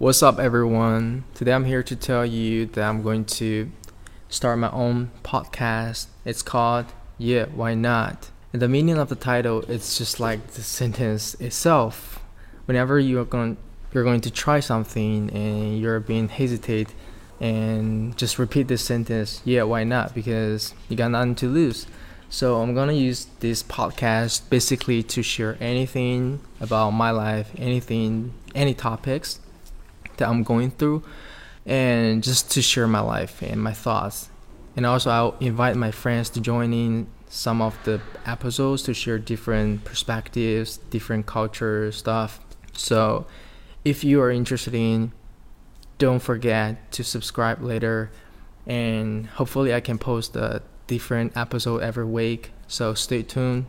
What's up, everyone? Today I'm here to tell you that I'm going to start my own podcast. It's called Yeah, Why Not? And the meaning of the title it's just like the sentence itself. Whenever you are going you're going to try something and you're being hesitate and just repeat this sentence, yeah, why not? Because you got nothing to lose. So I'm gonna use this podcast basically to share anything about my life, anything, any topics that I'm going through, and just to share my life and my thoughts. And also, I'll invite my friends to join in some of the episodes to share different perspectives, different culture stuff. So, if you are interested in, don't forget to subscribe later, and hopefully, I can post a different episode every week. So, stay tuned.